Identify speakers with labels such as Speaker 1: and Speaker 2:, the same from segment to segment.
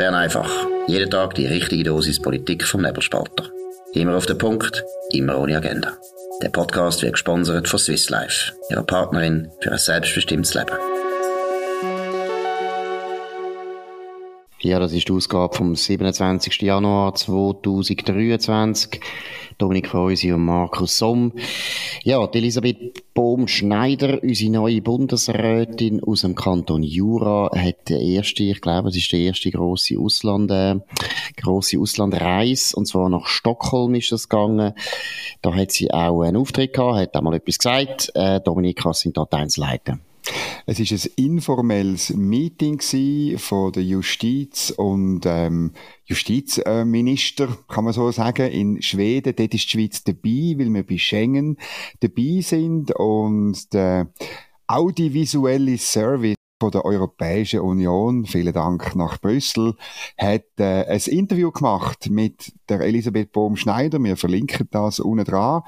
Speaker 1: Bern einfach. Jeden Tag die richtige Dosis Politik vom Nebelspalter. Immer auf den Punkt, immer ohne Agenda. Der Podcast wird gesponsert von Swiss Life, ihrer Partnerin für ein selbstbestimmtes Leben. Ja, das ist die Ausgabe vom 27. Januar 2023. Dominik Freusi und Markus Somm. Ja, die Elisabeth Bohm-Schneider, unsere neue Bundesrätin aus dem Kanton Jura, hat die erste, ich glaube, es ist die erste grosse Ausland, äh, grosse Auslandreise, und zwar nach Stockholm ist das gegangen. Da hat sie auch einen Auftritt gehabt, hat auch mal etwas gesagt. Äh, Dominik, was sind da die Einzelheiten?
Speaker 2: Es ist ein informelles Meeting von der Justiz und ähm, Justizminister, kann man so sagen, in Schweden. Dort ist die Schweiz dabei, weil wir bei Schengen dabei sind und der audiovisuelle Service von der Europäischen Union, vielen Dank nach Brüssel, hat äh, ein Interview gemacht mit der Elisabeth Bohm-Schneider. Wir verlinken das unten dran.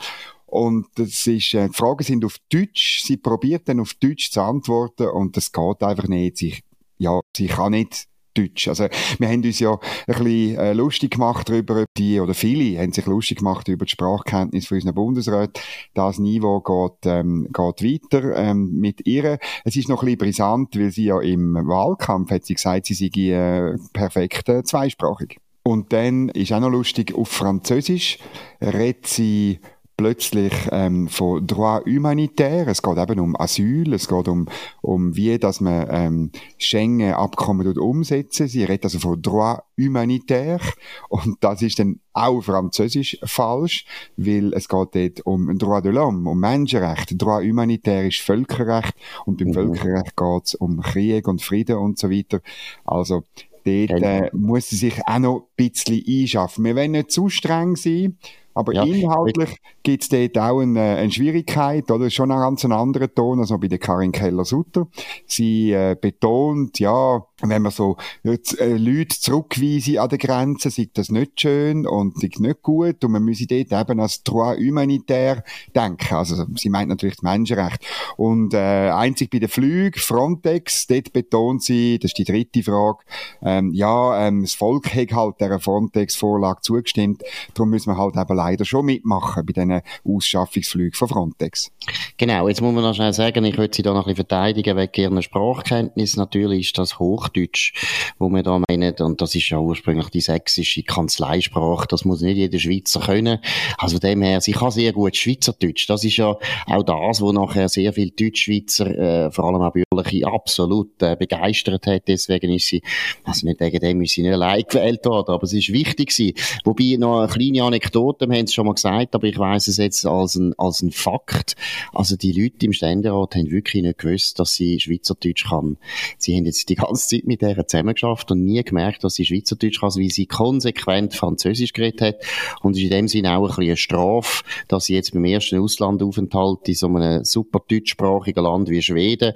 Speaker 2: Und das ist, äh, die Fragen sind auf Deutsch. Sie probiert dann auf Deutsch zu antworten und das geht einfach nicht. Sie, ja, sie kann nicht Deutsch. Also, wir haben uns ja ein bisschen äh, lustig gemacht darüber, die, oder viele haben sich lustig gemacht über die Sprachkenntnis von unseren Bundesräten. Das Niveau geht, ähm, geht weiter, ähm, mit ihr. Es ist noch ein bisschen brisant, weil sie ja im Wahlkampf hat sie gesagt, sie sei äh, perfekt äh, zweisprachig. Und dann ist auch noch lustig, auf Französisch redet sie plötzlich ähm, von Droit humanitaire. Es geht eben um Asyl, es geht um, um wie, dass man ähm, Schengen-Abkommen umsetzen. Sie redet also von Droit humanitaire und das ist dann auch französisch falsch, weil es geht dort um Droit de l'homme, um Menschenrecht. Droit humanitaire ist Völkerrecht und beim mhm. Völkerrecht geht es um Krieg und Frieden und so weiter. Also dort äh, muss sie sich auch noch ein bisschen einschaffen. Wir wollen nicht zu streng sein, aber ja, inhaltlich gibt es dort auch eine, eine Schwierigkeit, oder? Schon einen ganz anderen Ton als bei der Karin Keller-Sutter. Sie äh, betont, ja, wenn man so äh, Leute zurückweisen an der Grenze, sieht das nicht schön und sieht nicht gut und man müsse dort eben als droit humanitär denken. Also sie meint natürlich das Menschenrecht. Und äh, einzig bei den Flügen, Frontex, dort betont sie, das ist die dritte Frage, ähm, ja, ähm, das Volk hat halt dieser Frontex-Vorlage zugestimmt, darum müssen wir halt eben leider schon mitmachen bei diesen Ausschaffungsflügen von Frontex.
Speaker 1: Genau, jetzt muss man noch schnell sagen, ich würde sie da noch ein bisschen verteidigen wegen ihrer Sprachkenntnis. Natürlich ist das Hochdeutsch, wo wir da meinen, und das ist ja ursprünglich die sächsische Kanzleisprache, das muss nicht jeder Schweizer können. Also dem her, sie kann sehr gut Schweizerdeutsch. Das ist ja auch das, wo nachher sehr viele Deutschschweizer, äh, vor allem auch bürgerliche, absolut äh, begeistert hat. Deswegen ist sie, also nicht wegen dem ist sie nicht allein gewählt worden, aber es ist wichtig gewesen. Wobei noch eine kleine Anekdote, wir haben es schon mal gesagt, aber ich weiß es jetzt als ein, als ein Fakt. Also die Leute im Ständerat haben wirklich nicht gewusst, dass sie Schweizerdeutsch kann. Sie haben jetzt die ganze Zeit mit der zusammengeschafft und nie gemerkt, dass sie Schweizerdeutsch kann, weil sie konsequent Französisch geredet hat. Und es ist in dem Sinne auch ein bisschen eine Strafe, dass sie jetzt beim ersten Auslandaufenthalt in so einem super deutschsprachigen Land wie Schweden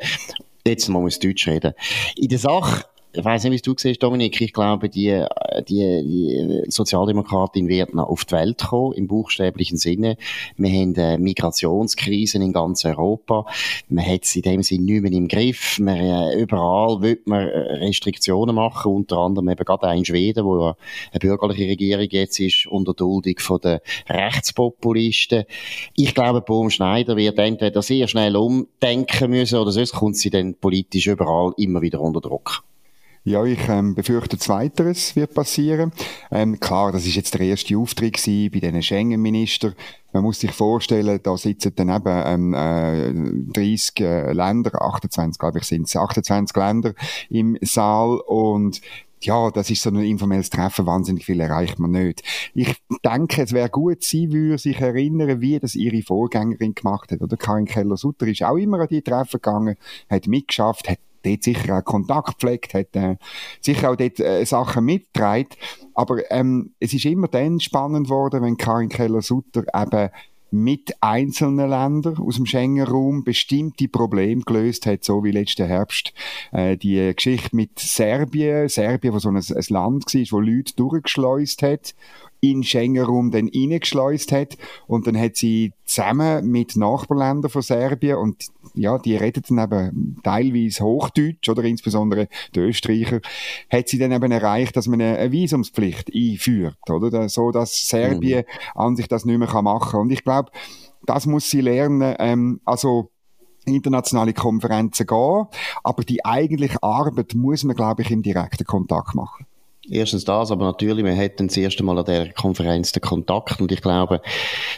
Speaker 1: jetzt mal muss Deutsch reden. In der Sache ich weiß nicht, wie du siehst, Dominik. Ich glaube, die, die, die Sozialdemokratin wird noch auf die Welt kommen, im buchstäblichen Sinne. Wir haben Migrationskrisen in ganz Europa. Man hat es in dem Sinne nicht mehr im Griff. Man, äh, überall will man äh, Restriktionen machen, unter anderem eben gerade auch in Schweden, wo eine bürgerliche Regierung jetzt ist, unter Duldung von den Rechtspopulisten. Ich glaube, Bohm Schneider wird entweder sehr schnell umdenken müssen oder sonst kommt sie dann politisch überall immer wieder unter Druck.
Speaker 2: Ja, ich ähm, befürchte, Zweiteres wird passieren. Ähm, klar, das ist jetzt der erste Auftritt bei diesen Schengen-Ministern. Man muss sich vorstellen, da sitzen dann eben ähm, äh, 30 äh, Länder, 28, glaube ich, sind es 28 Länder im Saal und ja, das ist so ein informelles Treffen, wahnsinnig viel erreicht man nicht. Ich denke, es wäre gut, sie würde sich erinnern, wie das ihre Vorgängerin gemacht hat. Oder Karin Keller-Sutter ist auch immer an die Treffen gegangen, hat mitgeschafft, hat dort sicher auch Kontakt gepflegt, hat äh, sicher auch dort äh, Sachen mitgetragen. Aber ähm, es ist immer dann spannend geworden, wenn Karin Keller-Sutter eben mit einzelnen Ländern aus dem Schengen-Raum bestimmte Probleme gelöst hat, so wie letzten Herbst äh, die Geschichte mit Serbien, Serbien, wo so ein, ein Land war, wo Leute durchgeschleust hat in Schengen-Raum dann reingeschleust hat. Und dann hat sie zusammen mit Nachbarländern von Serbien und ja, die reden dann eben teilweise Hochdeutsch oder insbesondere die Österreicher, hat sie dann eben erreicht, dass man eine Visumspflicht einführt, oder? So, dass Serbien mhm. an sich das nicht mehr machen kann. Und ich glaube, das muss sie lernen, ähm, also internationale Konferenzen gehen, aber die eigentliche Arbeit muss man, glaube ich, im direkten Kontakt machen.
Speaker 1: Erstens das, aber natürlich, wir hätten das erste Mal an der Konferenz den Kontakt und ich glaube,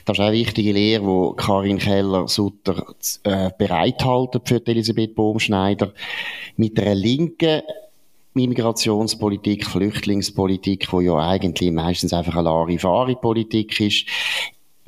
Speaker 1: das ist eine wichtige Lehre, wo Karin Keller-Sutter äh, bereithalten für Elisabeth Bohmschneider. Mit einer linken Immigrationspolitik, Flüchtlingspolitik, wo ja eigentlich meistens einfach eine Larifari-Politik ist,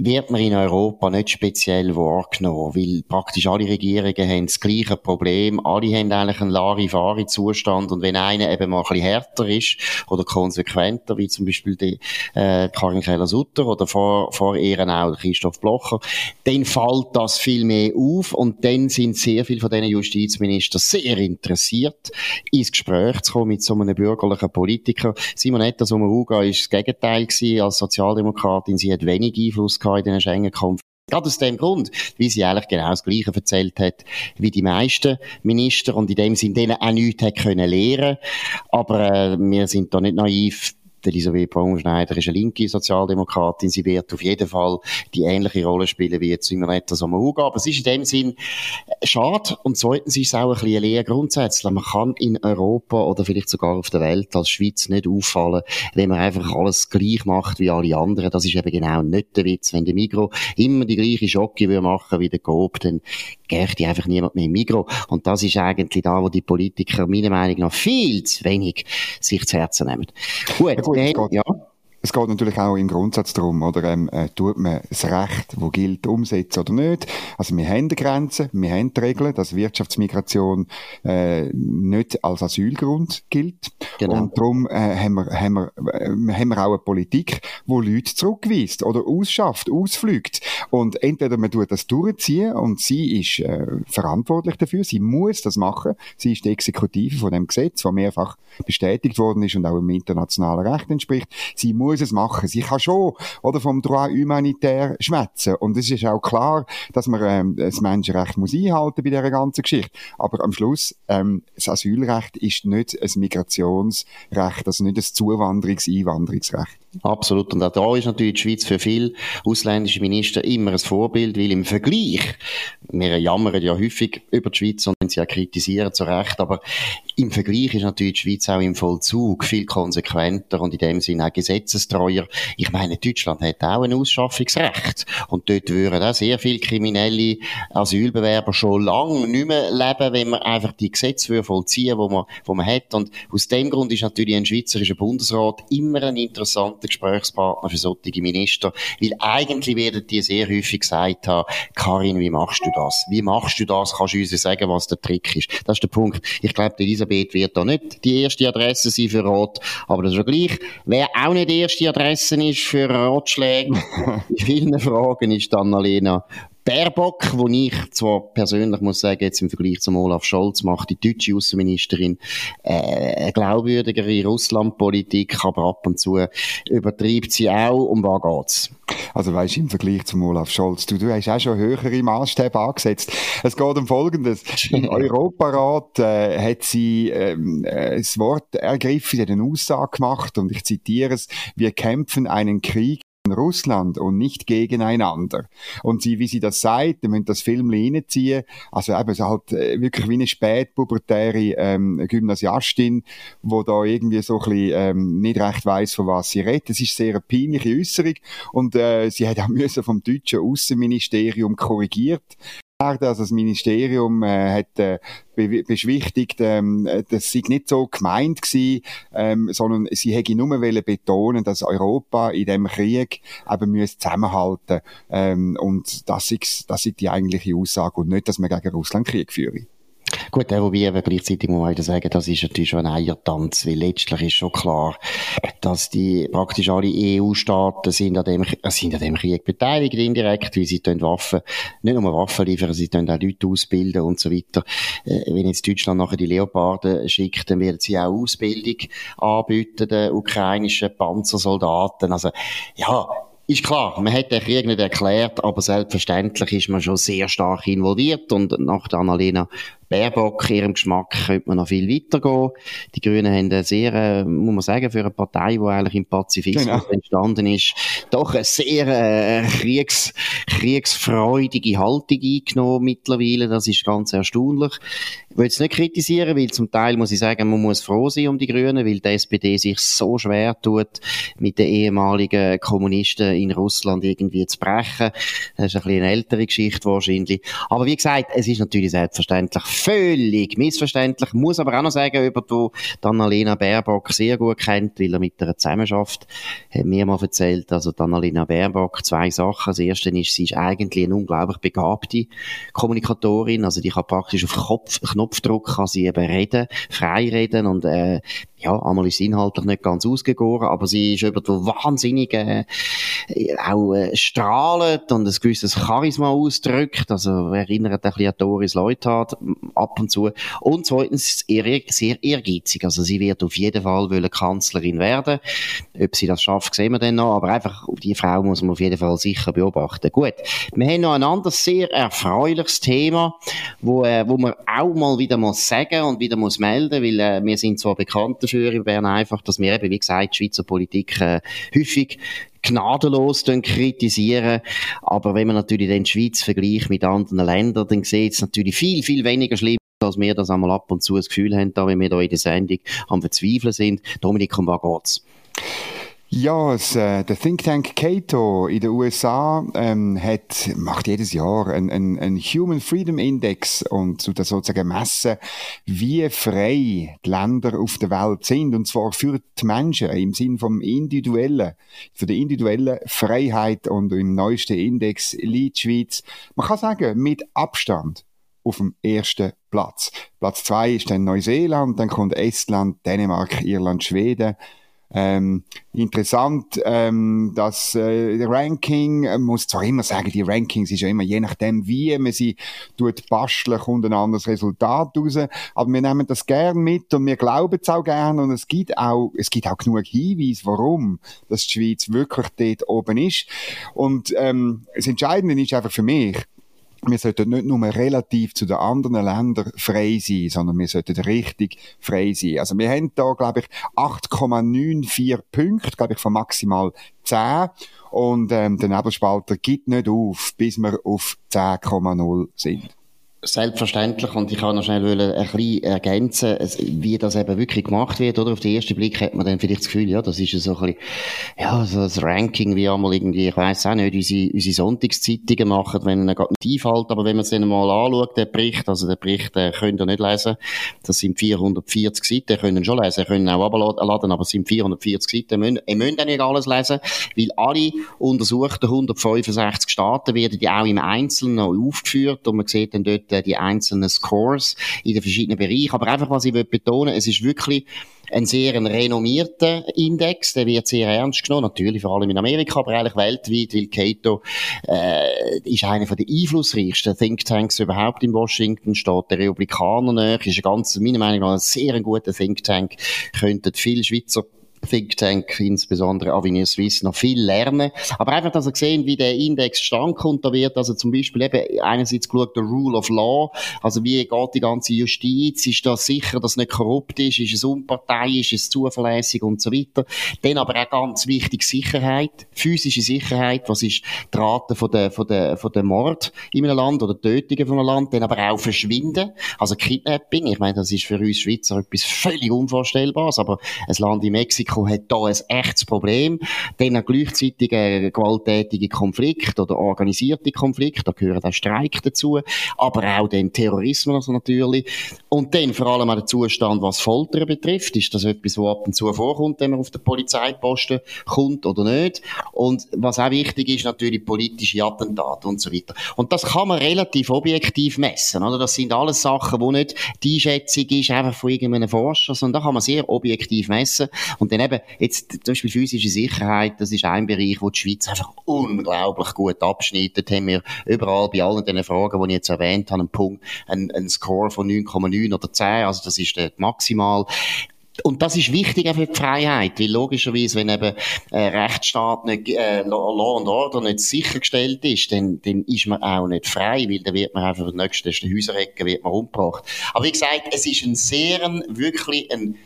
Speaker 1: wird man in Europa nicht speziell wahrgenommen, weil praktisch alle Regierungen haben das gleiche Problem. Alle haben eigentlich einen Larifari-Zustand und wenn einer eben mal ein bisschen härter ist oder konsequenter, wie zum Beispiel die äh, Karin Keller-Sutter oder vor, vor ihr auch Christoph Blocher, dann fällt das viel mehr auf und dann sind sehr viele von diesen Justizministern sehr interessiert, ins Gespräch zu kommen mit so einem bürgerlichen Politiker. Simonetta Sommaruga war das Gegenteil gewesen, als Sozialdemokratin. Sie hat wenig Einfluss gehabt in den Schengen-Konferenzen. Gerade aus dem Grund, wie sie eigentlich genau das Gleiche erzählt hat wie die meisten Minister und in dem Sinn denen auch nichts hat können lernen. Aber äh, wir sind da nicht naiv Elisabeth Baumschneider ist eine linke Sozialdemokratin. Sie wird auf jeden Fall die ähnliche Rolle spielen wie jetzt Simonetta Sommaruga. Aber es ist in dem Sinn äh, schade. Und zweitens ist es auch ein bisschen Lehre grundsätzlich. Man kann in Europa oder vielleicht sogar auf der Welt als Schweiz nicht auffallen, wenn man einfach alles gleich macht wie alle anderen. Das ist eben genau nicht der Witz. Wenn der Migro immer die gleiche Schocke machen wie der Coop, dann geht einfach niemand mehr im Migro. Und das ist eigentlich da, wo die Politiker meiner Meinung nach viel zu wenig sich zu Herzen nehmen.
Speaker 2: Gut, ja, gut wir, ja. Es geht natürlich auch im Grundsatz darum, oder, ähm, äh, tut man das Recht, das gilt, umsetzen oder nicht. Also wir haben die Grenzen, wir haben die Regeln, dass Wirtschaftsmigration äh, nicht als Asylgrund gilt. Genau. Und darum äh, haben, wir, haben, wir, äh, haben wir auch eine Politik, wo Leute zurückweist oder ausschafft, ausflügt. Und entweder man tut das durchziehen und sie ist äh, verantwortlich dafür, sie muss das machen. Sie ist die Exekutive von dem Gesetz, das mehrfach bestätigt worden ist und auch im internationalen Recht entspricht. Sie muss muss es machen. Sie kann schon, oder, vom Droit humanitaire schwätzen. Und es ist auch klar, dass man, ähm, das Menschenrecht muss einhalten bei dieser ganzen Geschichte. Aber am Schluss, ähm, das Asylrecht ist nicht ein Migrationsrecht, also nicht ein Zuwanderungs-, Einwanderungsrecht.
Speaker 1: Absolut. Und auch da ist natürlich die Schweiz für viele ausländische Minister immer ein Vorbild, weil im Vergleich, wir jammern ja häufig über die Schweiz und sie auch kritisieren zu Recht, aber im Vergleich ist natürlich die Schweiz auch im Vollzug viel konsequenter und in dem Sinne auch gesetzestreuer. Ich meine, Deutschland hat auch ein Ausschaffungsrecht und dort würden auch sehr viele kriminelle Asylbewerber schon lange nicht mehr leben, wenn man einfach die Gesetze vollziehen würde, die man, die man hat. Und aus dem Grund ist natürlich ein schweizerischer Bundesrat immer ein interessanter interessanter Gesprächspartner für solche Minister, weil eigentlich werden die sehr häufig gesagt haben, Karin, wie machst du das? Wie machst du das? Kannst du uns sagen, was der Trick ist? Das ist der Punkt. Ich glaube, Elisabeth wird da nicht die erste Adresse sein für Rot, aber das ist ja gleich. Wer auch nicht die erste Adresse ist für Rotschläge, in vielen Fragen ist Annalena Baerbock, wo ich zwar persönlich muss sagen, jetzt im Vergleich zum Olaf Scholz macht die deutsche Außenministerin äh, eine glaubwürdigere Russlandpolitik, aber ab und zu übertreibt sie auch. Um was geht's?
Speaker 2: Also weißt im Vergleich zum Olaf Scholz, du, du hast auch schon höhere Maßstäbe angesetzt. Es geht um Folgendes. Im Europarat äh, hat sie ähm, äh, das Wort ergriffen, sie hat eine Aussage gemacht und ich zitiere es, wir kämpfen einen Krieg Russland und nicht gegeneinander. Und sie, wie sie das sagt, müssen das Film reinziehen, also eben so halt äh, wirklich wie eine spätpubertäre ähm, Gymnasiastin, wo da irgendwie so ein bisschen ähm, nicht recht weiss, von was sie redet. Es ist sehr eine peinliche Äußerung und äh, sie hat auch vom deutschen Außenministerium korrigiert also das Ministerium äh, hat äh, be beschwichtigt, ähm, das sei nicht so gemeint gewesen, ähm, sondern sie hätte nur betonen dass Europa in dem Krieg eben müsse zusammenhalten ähm, und das ist, das ist die eigentliche Aussage und nicht, dass man gegen Russland Krieg führe.
Speaker 1: Gut, äh, wobei aber gleichzeitig muss man sagen, das ist natürlich schon ein Eiertanz, weil letztlich ist schon klar, dass die praktisch alle EU-Staaten sind an dem, äh, sind an dem Krieg beteiligt indirekt, weil sie Waffen, nicht nur Waffen liefern, sie auch Leute ausbilden und so weiter. Äh, wenn jetzt Deutschland nachher die Leoparden schickt, dann werden sie auch Ausbildung anbieten, den ukrainischen Panzersoldaten. Also, ja, ist klar, man hat den Krieg nicht erklärt, aber selbstverständlich ist man schon sehr stark involviert und nach der Annalena Baerbock, ihrem Geschmack könnte man noch viel weitergehen. Die Grünen haben eine sehr, äh, muss man sagen, für eine Partei, die eigentlich im Pazifismus genau. entstanden ist, doch eine sehr äh, kriegs, kriegsfreudige Haltung eingenommen mittlerweile. Das ist ganz erstaunlich. Ich will es nicht kritisieren, weil zum Teil muss ich sagen, man muss froh sein um die Grünen, weil die SPD sich so schwer tut, mit den ehemaligen Kommunisten in Russland irgendwie zu brechen. Das ist ein bisschen eine ältere Geschichte wahrscheinlich. Aber wie gesagt, es ist natürlich selbstverständlich völlig missverständlich. Muss aber auch noch sagen, über die Annalena Baerbock sehr gut kennt, weil er mit einer zusammenarbeitet, hat mir mal erzählt, also Annalena Baerbock, zwei Sachen. Das erste ist, sie ist eigentlich eine unglaublich begabte Kommunikatorin, also die kann praktisch auf Kopf, Knopfdruck kann sie eben reden, frei reden und äh, ja, einmal ist inhaltlich nicht ganz ausgegoren, aber sie ist über die wahnsinnig äh, auch äh, strahlend und ein gewisses Charisma ausdrückt, also erinnert ein bisschen an Doris Leuthard ab und zu. Und zweitens sehr, sehr ehrgeizig, also sie wird auf jeden Fall wollen Kanzlerin werden. Ob sie das schafft, sehen wir dann noch, aber einfach die Frau muss man auf jeden Fall sicher beobachten. Gut, wir haben noch ein anderes sehr erfreuliches Thema, wo, äh, wo man auch mal wieder muss sagen und wieder muss melden, weil äh, wir sind zwar bekannt dafür in Bern einfach, dass wir eben, wie gesagt, die Schweizer Politik äh, häufig gnadenlos kritisieren. Aber wenn man natürlich den Schweiz vergleicht mit anderen Ländern, dann sieht es natürlich viel, viel weniger schlimm als wir das einmal ab und zu das Gefühl haben, da, wenn wir da in der Sendung am Verzweifeln sind. Dominik, um was geht's?
Speaker 2: Ja, das, äh, der Think Tank Cato in den USA ähm, hat, macht jedes Jahr einen, einen, Human Freedom Index und zu der sozusagen messen, wie frei die Länder auf der Welt sind und zwar für die Menschen im Sinn vom individuellen, für die individuelle Freiheit und im neuesten Index liegt Schweiz, man kann sagen, mit Abstand auf dem ersten Platz. Platz zwei ist dann Neuseeland, dann kommt Estland, Dänemark, Irland, Schweden. Ähm, interessant, ähm, dass äh, Ranking, äh, muss zwar immer sagen, die Rankings ist ja immer je nachdem, wie man sie tut basteln, kommt ein anderes Resultat raus. Aber wir nehmen das gern mit und wir glauben es auch gern und es gibt auch, es gibt auch genug Hinweise, warum dass die Schweiz wirklich dort oben ist. Und ähm, das Entscheidende ist einfach für mich, wir sollten nicht nur relativ zu den anderen Ländern frei sein, sondern wir sollten richtig frei sein. Also wir haben da, glaube ich, 8,94 Punkte, glaube ich, von maximal 10. Und ähm, der Nebelspalter gibt nicht auf, bis wir auf 10,0 sind.
Speaker 1: Selbstverständlich, und ich kann noch schnell ein bisschen ergänzen, wie das eben wirklich gemacht wird, oder? Auf den ersten Blick hat man dann vielleicht das Gefühl, ja, das ist so ein bisschen, ja, so das Ranking, wie einmal irgendwie, ich weiss auch nicht, unsere, unsere Sonntagszeitungen machen, wenn ihnen gerade nicht einfällt, aber wenn man es dann mal anschaut, den Bericht, also den Bericht, den könnt ihr nicht lesen, das sind 440 Seiten, können schon lesen, können auch abladen, aber es sind 440 Seiten, müsst, ihr müsst nicht alles lesen, weil alle untersuchten 165 Staaten werden ja auch im Einzelnen aufgeführt und man sieht dann dort äh, die einzelnen Scores in den verschiedenen Bereichen. Aber einfach, was ich betonen, es ist wirklich ein sehr renommierter Index, der wird sehr ernst genommen, natürlich vor allem in Amerika, aber eigentlich weltweit, weil Cato äh, ist einer der einflussreichsten Thinktanks überhaupt in Washington, steht der Republikaner näher, ist ein ganz, meiner Meinung nach, ein sehr guter Thinktank, könnten viele Schweizer Think Tank, insbesondere Avenir Suisse, noch viel lernen. Aber einfach, dass ihr sehen, wie der Index stand kommt, da wird. Also zum Beispiel eben einerseits geschaut, der Rule of Law, also wie geht die ganze Justiz, ist das sicher, dass es nicht korrupt ist, ist es unparteiisch, ist es zuverlässig? Und so weiter. Dann aber auch ganz wichtig Sicherheit, physische Sicherheit, was ist die Rate von der, von der, von der Mord in einem Land oder Tötungen von einem Land, dann aber auch Verschwinden, also Kidnapping, ich meine, das ist für uns Schweizer etwas völlig Unvorstellbares, aber ein Land in Mexiko Mexiko hat da ein echtes Problem. Dann gleichzeitig ein gewalttätige Konflikt oder organisierte Konflikt, da gehören auch Streik dazu, aber auch den Terrorismus natürlich. Und dann vor allem auch der Zustand, was Folter betrifft. Ist das etwas, was ab und zu vorkommt, wenn man auf den Polizeiposten kommt oder nicht? Und was auch wichtig ist, natürlich politische Attentate und so weiter. Und das kann man relativ objektiv messen, oder? Das sind alles Sachen, wo nicht die Einschätzung ist einfach von irgendeinem Forscher, sondern da kann man sehr objektiv messen. Und dann eben, jetzt, zum Beispiel physische Sicherheit, das ist ein Bereich, wo die Schweiz einfach unglaublich gut abschneidet. Haben wir überall bei allen den Fragen, die ich jetzt erwähnt habe, einen Punkt, einen, einen Score von 9,9 oder 10, also das ist der maximal. Und das ist wichtig für die Freiheit, weil logischerweise, wenn eben äh, Rechtsstaat nicht, äh, Law and Order nicht sichergestellt ist, dann, dann ist man auch nicht frei, weil dann wird man einfach in der nächsten Häuserecke wird man umgebracht. Aber wie gesagt, es ist ein sehr, wirklich ein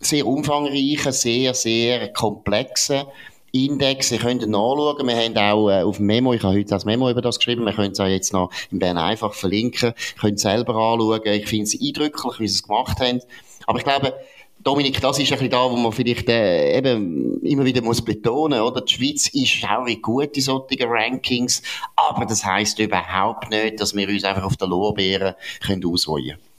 Speaker 1: sehr umfangreicher, sehr, sehr komplexer Index, ihr könnt ihn nachschauen. Wir haben auch äh, auf dem Memo, ich habe heute das Memo über das geschrieben, wir können es auch jetzt noch in Bern einfach verlinken, ihr könnt es selber anschauen. Ich finde es eindrücklich, wie sie es gemacht haben. Aber ich glaube, Dominik, das ist ein bisschen da, wo man vielleicht äh, eben immer wieder muss betonen, oder? Die Schweiz ist auch gut in solchen Rankings, aber das heißt überhaupt nicht, dass wir uns einfach auf der Lorbeeren können ausruhen können.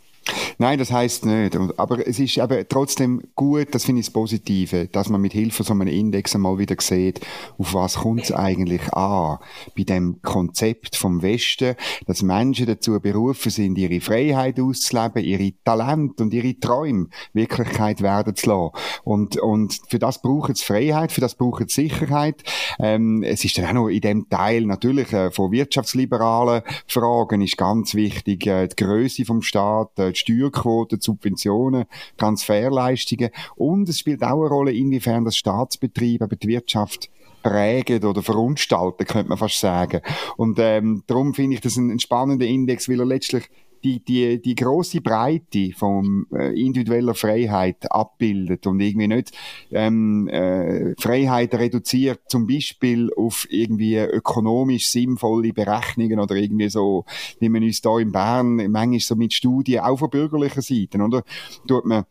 Speaker 2: Nein, das heißt nicht. Aber es ist eben trotzdem gut, das finde ich das Positive, dass man mit Hilfe so einem Index einmal wieder sieht, auf was kommt es eigentlich an bei dem Konzept vom Westen, dass Menschen dazu berufen sind, ihre Freiheit auszuleben, ihre Talente und ihre Träume Wirklichkeit werden zu lassen. Und, und für das braucht es Freiheit, für das braucht es Sicherheit. Ähm, es ist dann auch noch in dem Teil natürlich äh, von wirtschaftsliberalen Fragen ist ganz wichtig, äh, die Größe vom Staat, äh, die Steuerquote, Subventionen, Transferleistungen. Und es spielt auch eine Rolle, inwiefern das Staatsbetrieb, aber die Wirtschaft prägen oder verunstalten, könnte man fast sagen. Und ähm, darum finde ich das ein, ein spannender Index, weil er letztlich die, die, die große Breite von äh, individueller Freiheit abbildet und irgendwie nicht ähm, äh, Freiheit reduziert, zum Beispiel auf irgendwie ökonomisch sinnvolle Berechnungen oder irgendwie so, wie man uns da in Bern manchmal so mit Studien auch von bürgerlicher Seite, oder? Tut man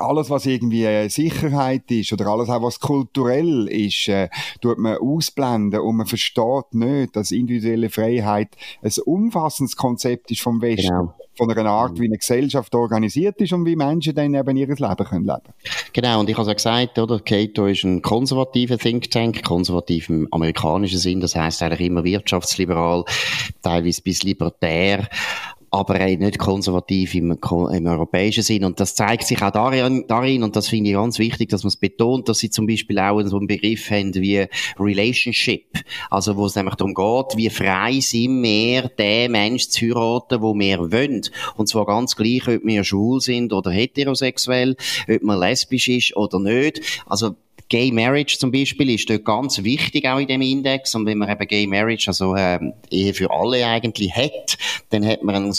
Speaker 2: alles, was irgendwie äh, Sicherheit ist oder alles auch, was kulturell ist, äh, tut man ausblenden und man versteht nicht, dass individuelle Freiheit ein umfassendes Konzept ist vom Westen. Genau. Von einer Art, wie eine Gesellschaft organisiert ist und wie Menschen dann eben ihr Leben können leben
Speaker 1: Genau, und ich habe ja gesagt, oder, Cato ist ein konservativer Think Tank, konservativ im amerikanischen Sinn, das heißt eigentlich immer wirtschaftsliberal, teilweise bis libertär aber nicht konservativ im, im europäischen Sinn. Und das zeigt sich auch darin, darin, und das finde ich ganz wichtig, dass man es betont, dass sie zum Beispiel auch so einen Begriff haben wie Relationship. Also, wo es nämlich darum geht, wie frei sind wir, den Mensch zu heiraten, wo wir wollen. Und zwar ganz gleich, ob wir schwul sind oder heterosexuell, ob man lesbisch ist oder nicht. Also, Gay Marriage zum Beispiel ist dort ganz wichtig auch in dem Index. Und wenn man eben Gay Marriage, also äh, Ehe für alle eigentlich hat, dann hat man ein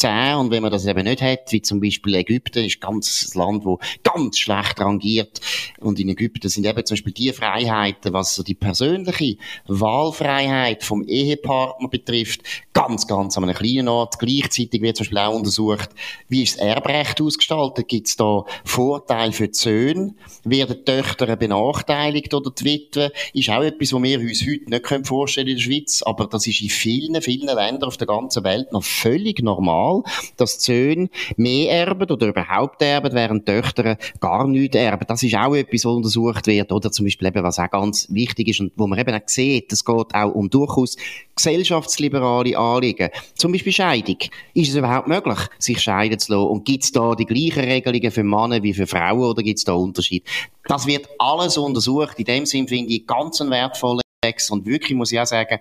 Speaker 1: 10 und wenn man das eben nicht hat, wie zum Beispiel Ägypten, ist ganz ein Land, wo ganz schlecht rangiert und in Ägypten sind eben zum Beispiel die Freiheiten, was so die persönliche Wahlfreiheit vom Ehepartner betrifft, ganz, ganz an einem kleinen Ort. Gleichzeitig wird zum Beispiel auch untersucht, wie ist das Erbrecht ausgestaltet? Gibt es da Vorteile für die Söhne? Werden die Töchter benachteiligt oder die Witwe? Ist auch etwas, was wir uns heute nicht vorstellen in der Schweiz, aber das ist in vielen, vielen Ländern auf der ganzen Welt noch völlig normal normal, dass die Söhne mehr erben oder überhaupt erben, während die Töchter gar nichts erben. Das ist auch etwas, was untersucht wird. Oder zum Beispiel eben, was auch ganz wichtig ist und wo man eben auch sieht, es geht auch um durchaus gesellschaftsliberale Anliegen. Zum Beispiel Scheidung. Ist es überhaupt möglich, sich scheiden zu lassen? Und gibt es da die gleichen Regelungen für Männer wie für Frauen oder gibt es da Unterschied? Das wird alles untersucht. In dem Sinn finde ich ganz einen wertvollen und wirklich muss ich auch sagen,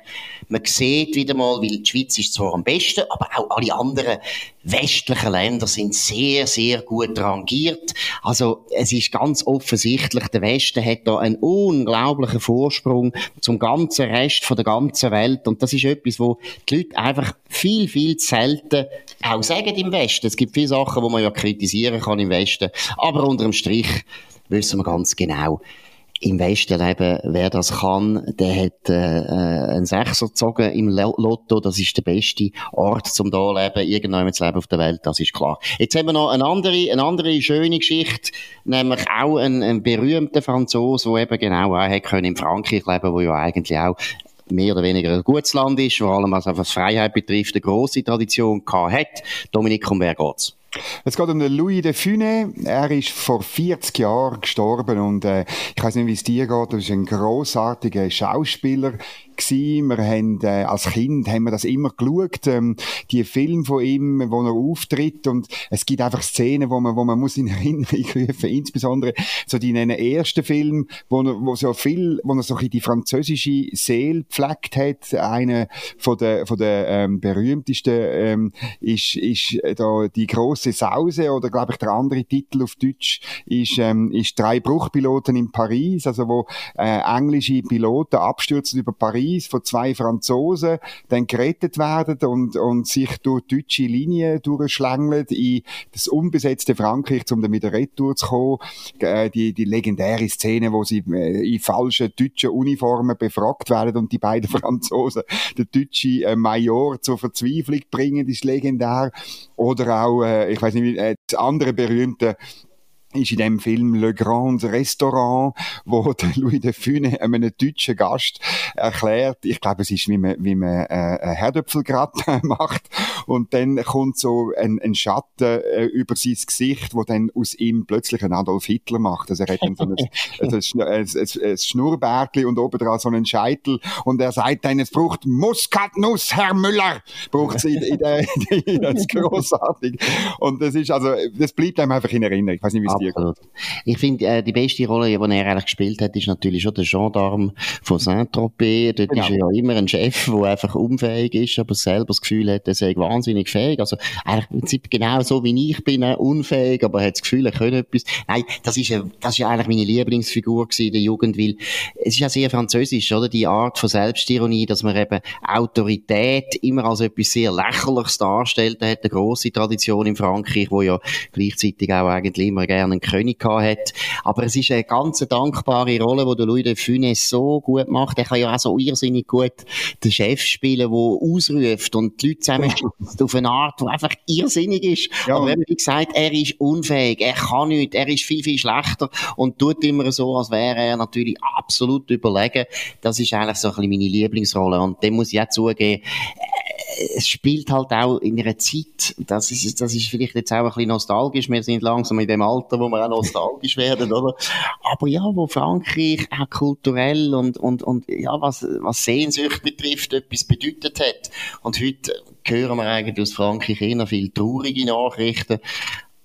Speaker 1: man sieht wieder mal, weil die Schweiz ist zwar am besten, aber auch alle anderen westlichen Länder sind sehr, sehr gut rangiert. Also es ist ganz offensichtlich, der Westen hat da einen unglaublichen Vorsprung zum ganzen Rest von der ganzen Welt und das ist etwas, wo die Leute einfach viel, viel zu selten auch sagen im Westen. Es gibt viele Sachen, wo man ja kritisieren kann im Westen, aber unter dem Strich wissen wir ganz genau, im Westen leben, wer das kann, der hat äh, äh einen Sechser gezogen im Lotto. Das ist der beste Ort zum da leben, irgendwann zu leben auf der Welt, das ist klar. Jetzt haben wir noch eine andere, eine andere schöne Geschichte, nämlich auch einen, einen berühmten Franzose, der eben genau auch hätte können in Frankreich leben, wo ja eigentlich auch mehr oder weniger ein gutes Land ist, vor allem was Freiheit betrifft, eine grosse Tradition gehabt hat. Dominik, um wer geht's?
Speaker 2: Es geht um den Louis de Funès. Er ist vor 40 Jahren gestorben und äh, ich weiß nicht, wie es dir geht. Das ist ein großartiger Schauspieler. Wir haben, äh, als Kind haben wir das immer geschaut, ähm, die Filme von ihm, wo er auftritt und es gibt einfach Szenen, wo man, wo man muss in Erinnerung rufen, insbesondere so die ersten Film, wo er, wo so viel, wo er so in die französische Seele gepflegt hat. Einer von der, von der ähm, berühmtesten ähm, ist, ist da die große Sause oder glaube ich der andere Titel auf Deutsch ist, ähm, ist drei Bruchpiloten in Paris, also wo äh, englische Piloten abstürzen über Paris Paris von zwei Franzosen dann gerettet werden und, und sich durch deutsche Linien durchschlängeln in das unbesetzte Frankreich, um dann wieder retour zu kommen. Äh, die, die legendäre Szene, wo sie äh, in falschen deutschen Uniformen befragt werden und die beiden Franzosen den deutschen äh, Major zur Verzweiflung bringen, ist legendär. Oder auch, äh, ich weiß nicht, äh, das andere berühmte ist in dem Film Le Grand Restaurant, wo der Louis de Funès einem deutschen Gast erklärt, ich glaube, es ist, wie man, wie man äh, Herdöpfelgratin macht, und dann kommt so ein, ein Schatten äh, über sein Gesicht, wo dann aus ihm plötzlich ein Adolf Hitler macht. Also er hat dann so ein, ein, ein, ein, Schnurrbärtchen und oben dran so einen Scheitel, und er sagt dann, es braucht Muskatnuss, Herr Müller, braucht es in, in, der, in, das ist großartig. Und das ist also, das bleibt einem einfach in Erinnerung. Ich weiß nicht, wie
Speaker 1: Absolut. Ich finde, äh, die beste Rolle, die er eigentlich gespielt hat, ist natürlich schon der Gendarme von Saint-Tropez. Dort genau. ist er ja immer ein Chef, der einfach unfähig ist, aber selber das Gefühl hat, er sei wahnsinnig fähig. Also eigentlich im Prinzip genau so, wie ich bin, äh, unfähig, aber er hat das Gefühl, er könne etwas. Nein, das ist, ja, das ist ja eigentlich meine Lieblingsfigur in der Jugend, weil es ist ja sehr französisch, oder? Die Art von Selbstironie, dass man eben Autorität immer als etwas sehr Lächerliches darstellt. Er hat eine grosse Tradition in Frankreich, wo ja gleichzeitig auch eigentlich immer gerne einen König gehabt hat. Aber es ist eine ganz dankbare Rolle, die Louis de Funès so gut macht. Er kann ja auch so irrsinnig gut den Chef spielen, der ausruft und die Leute zusammenschießt auf eine Art, die einfach irrsinnig ist. Ja. Aber wie gesagt, er ist unfähig, er kann nicht, er ist viel, viel schlechter und tut immer so, als wäre er natürlich absolut überlegen. Das ist eigentlich so ein bisschen meine Lieblingsrolle. Und dem muss ich auch zugeben, es spielt halt auch in einer Zeit, das ist, das ist vielleicht jetzt auch ein bisschen nostalgisch, wir sind langsam in dem Alter, wo wir auch nostalgisch werden, oder? Aber ja, wo Frankreich auch kulturell und, und, und, ja, was, was Sehnsucht betrifft, etwas bedeutet hat. Und heute hören wir eigentlich aus Frankreich eher viel traurige Nachrichten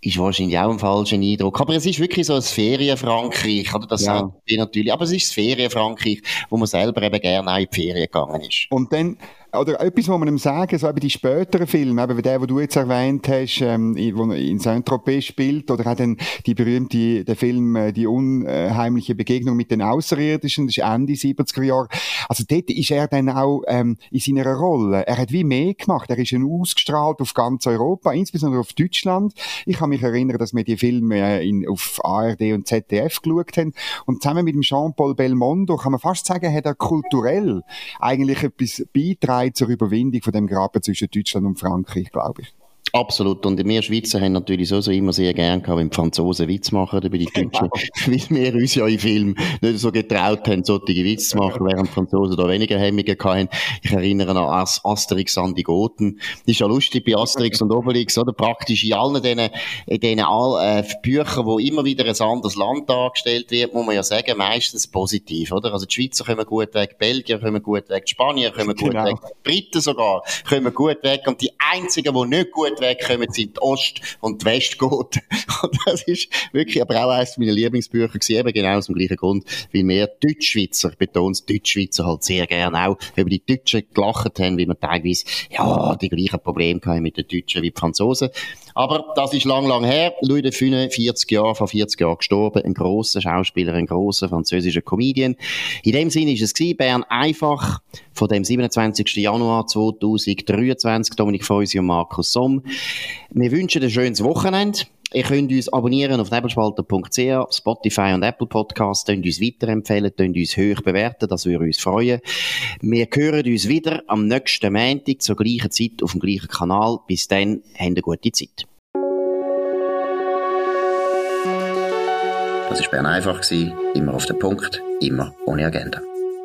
Speaker 1: ist wahrscheinlich auch ein falscher Eindruck. Aber es ist wirklich so ein Ferienfrankreich, oder? Das ja. natürlich. Aber es ist das Ferienfrankreich, wo man selber eben gerne auch in die Ferien gegangen ist.
Speaker 2: Und dann oder etwas, was man ihm sagen, so eben die späteren Filme, eben der, den du jetzt erwähnt hast, ähm, wo er in Saint-Tropez spielt, oder auch dann die berühmte, der Film, äh, die unheimliche Begegnung mit den Außerirdischen, das ist Ende 70er Jahre. Also dort ist er dann auch ähm, in seiner Rolle. Er hat wie mehr gemacht. Er ist ein ausgestrahlt auf ganz Europa, insbesondere auf Deutschland. Ich kann mich erinnern, dass wir die Filme äh, in, auf ARD und ZDF geschaut haben. Und zusammen mit dem Jean-Paul Belmondo kann man fast sagen, hat er kulturell eigentlich etwas beitragen zur Überwindung von dem Graben zwischen Deutschland und Frankreich, glaube ich.
Speaker 1: Absolut. Und wir Schweizer haben natürlich so, so immer sehr gern gehabt, wenn die Franzosen Witz machen über die Deutschen. Weil wir uns ja im Film nicht so getraut haben, solche Witze zu machen, während die Franzosen da weniger Hemmungen hatten. Ich erinnere an Asterix an die Goten. Das ist ja lustig bei Asterix und Obelix, oder? Praktisch in allen diesen, in diesen all, äh, Büchern, wo immer wieder ein anderes Land dargestellt wird, muss man ja sagen, meistens positiv, oder? Also die Schweizer kommen gut weg, die Belgier kommen gut weg, die Spanier kommen gut genau. weg, die Briten sogar kommen gut weg und die einzigen, die nicht gut wegkommen, sind die Ost- und die Westgoten. Und das ist wirklich aber auch eines meiner Lieblingsbücher gewesen, eben genau aus dem gleichen Grund, weil wir Deutschschweizer, es, Deutschschweizer halt sehr gerne auch über die Deutschen gelacht haben, wie wir teilweise, ja, die gleichen Probleme hatten mit den Deutschen wie die Franzosen. Aber das ist lang, lang her. Louis de Funès, 40 Jahre, vor 40 Jahren gestorben. Ein grosser Schauspieler, ein grosser französischer Comedian. In dem Sinne ist es gewesen, Bern einfach von dem 27. Januar 2023. Dominik Feusi und Markus Somm. Wir wünschen ein schönes Wochenende Ihr könnt uns abonnieren auf nebelspalter.ch, Spotify und Apple Podcasts, könnt uns weiterempfehlen, könnt uns hoch bewerten, das würde uns freuen. Wir hören uns wieder am nächsten Montag zur gleichen Zeit auf dem gleichen Kanal. Bis dann, habt eine gute Zeit. Das war Bern einfach, immer auf den Punkt, immer ohne Agenda.